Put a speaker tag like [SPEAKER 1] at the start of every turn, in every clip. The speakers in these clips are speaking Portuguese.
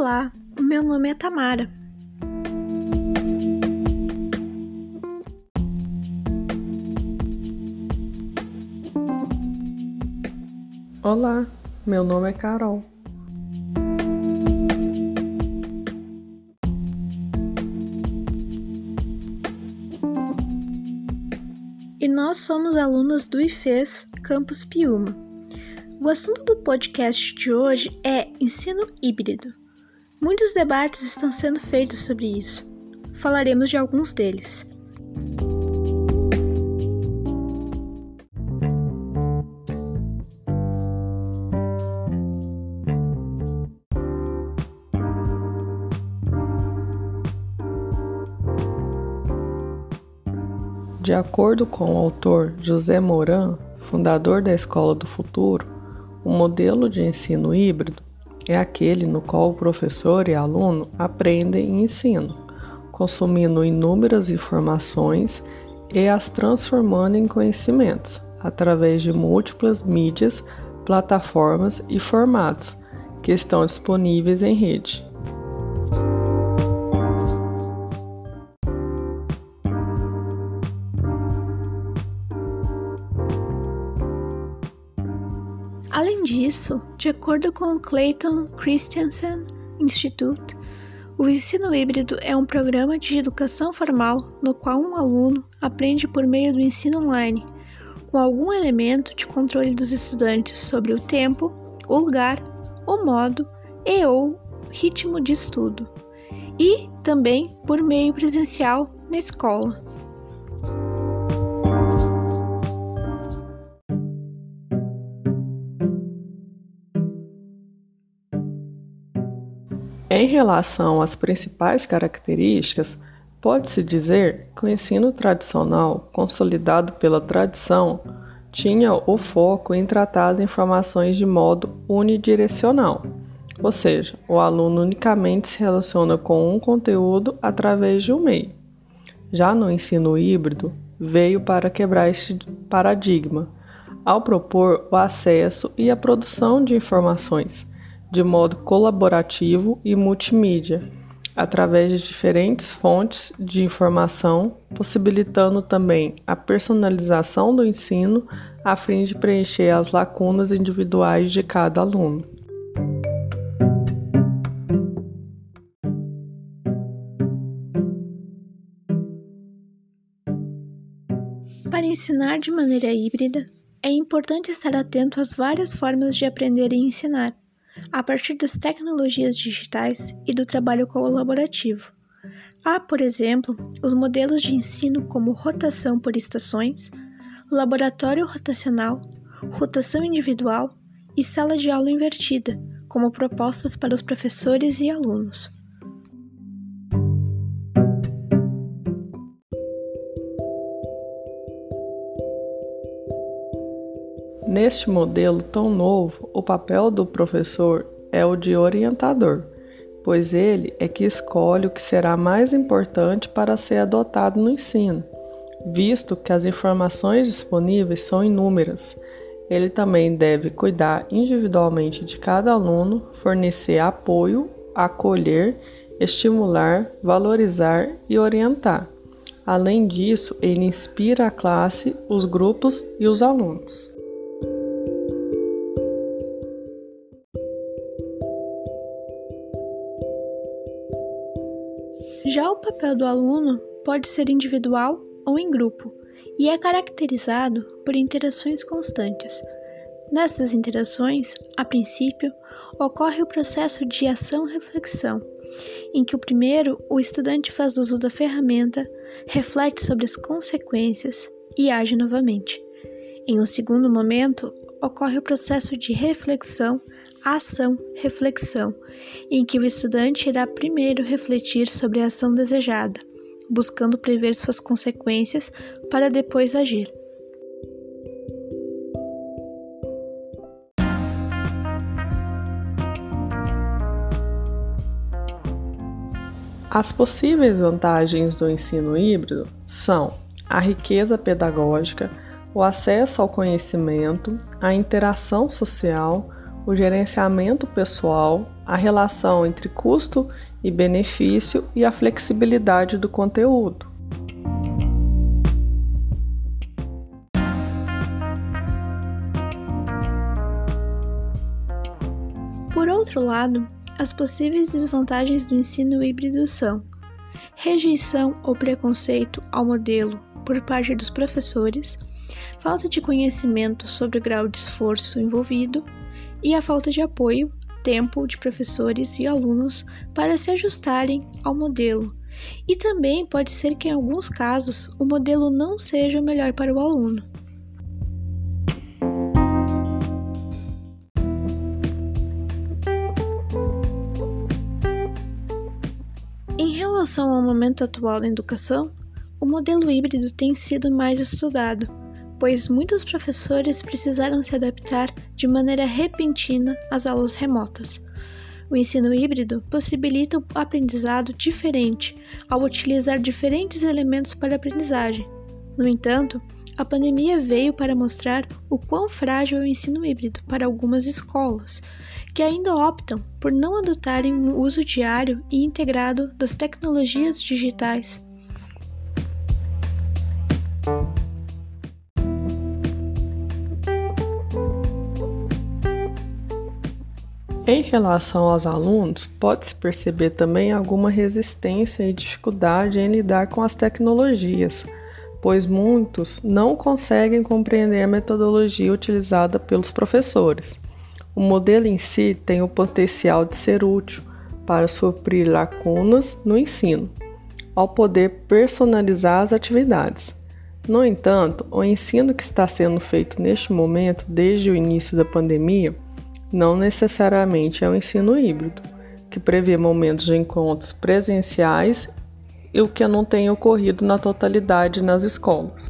[SPEAKER 1] Olá, meu nome é Tamara.
[SPEAKER 2] Olá, meu nome é Carol.
[SPEAKER 1] E nós somos alunas do IFES Campus Piuma. O assunto do podcast de hoje é ensino híbrido. Muitos debates estão sendo feitos sobre isso. Falaremos de alguns deles.
[SPEAKER 2] De acordo com o autor José Moran, fundador da Escola do Futuro, o modelo de ensino híbrido é aquele no qual o professor e aluno aprendem e ensinam, consumindo inúmeras informações e as transformando em conhecimentos através de múltiplas mídias, plataformas e formatos que estão disponíveis em rede.
[SPEAKER 1] Além disso, de acordo com o Clayton Christensen Institute, o ensino híbrido é um programa de educação formal no qual um aluno aprende por meio do ensino online, com algum elemento de controle dos estudantes sobre o tempo, o lugar, o modo e ou ritmo de estudo, e também por meio presencial na escola.
[SPEAKER 2] Em relação às principais características, pode-se dizer que o ensino tradicional, consolidado pela tradição, tinha o foco em tratar as informações de modo unidirecional, ou seja, o aluno unicamente se relaciona com um conteúdo através de um meio. Já no ensino híbrido, veio para quebrar este paradigma, ao propor o acesso e a produção de informações de modo colaborativo e multimídia, através de diferentes fontes de informação, possibilitando também a personalização do ensino a fim de preencher as lacunas individuais de cada aluno.
[SPEAKER 1] Para ensinar de maneira híbrida, é importante estar atento às várias formas de aprender e ensinar a partir das tecnologias digitais e do trabalho colaborativo. Há, por exemplo, os modelos de ensino como rotação por estações, laboratório rotacional, rotação individual e sala de aula invertida, como propostas para os professores e alunos.
[SPEAKER 2] Neste modelo tão novo, o papel do professor é o de orientador, pois ele é que escolhe o que será mais importante para ser adotado no ensino, visto que as informações disponíveis são inúmeras. Ele também deve cuidar individualmente de cada aluno, fornecer apoio, acolher, estimular, valorizar e orientar. Além disso, ele inspira a classe, os grupos e os alunos.
[SPEAKER 1] Já o papel do aluno pode ser individual ou em grupo e é caracterizado por interações constantes. Nessas interações, a princípio, ocorre o processo de ação-reflexão, em que o primeiro o estudante faz uso da ferramenta, reflete sobre as consequências e age novamente. Em um segundo momento, ocorre o processo de reflexão ação-reflexão, em que o estudante irá primeiro refletir sobre a ação desejada, buscando prever suas consequências para depois agir.
[SPEAKER 2] As possíveis vantagens do ensino híbrido são a riqueza pedagógica, o acesso ao conhecimento, a interação social, o gerenciamento pessoal, a relação entre custo e benefício e a flexibilidade do conteúdo.
[SPEAKER 1] Por outro lado, as possíveis desvantagens do ensino híbrido são rejeição ou preconceito ao modelo por parte dos professores, falta de conhecimento sobre o grau de esforço envolvido e a falta de apoio, tempo de professores e alunos para se ajustarem ao modelo. E também pode ser que em alguns casos o modelo não seja o melhor para o aluno. Em relação ao momento atual da educação, o modelo híbrido tem sido mais estudado, pois muitos professores precisaram se adaptar de maneira repentina às aulas remotas. O ensino híbrido possibilita o aprendizado diferente ao utilizar diferentes elementos para a aprendizagem. No entanto, a pandemia veio para mostrar o quão frágil é o ensino híbrido para algumas escolas, que ainda optam por não adotarem o uso diário e integrado das tecnologias digitais.
[SPEAKER 2] Em relação aos alunos, pode-se perceber também alguma resistência e dificuldade em lidar com as tecnologias pois muitos não conseguem compreender a metodologia utilizada pelos professores. O modelo em si tem o potencial de ser útil para suprir lacunas no ensino, ao poder personalizar as atividades. No entanto, o ensino que está sendo feito neste momento, desde o início da pandemia, não necessariamente é um ensino híbrido, que prevê momentos de encontros presenciais e o que não tem ocorrido na totalidade nas escolas.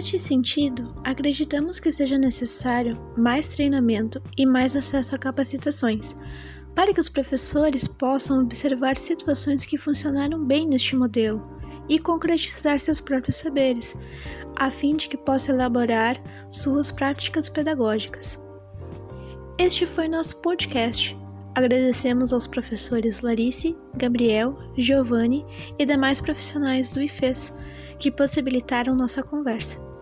[SPEAKER 1] Neste sentido, acreditamos que seja necessário mais treinamento e mais acesso a capacitações, para que os professores possam observar situações que funcionaram bem neste modelo e concretizar seus próprios saberes, a fim de que possam elaborar suas práticas pedagógicas. Este foi nosso podcast. Agradecemos aos professores Larice, Gabriel, Giovanni e demais profissionais do IFES que possibilitaram nossa conversa.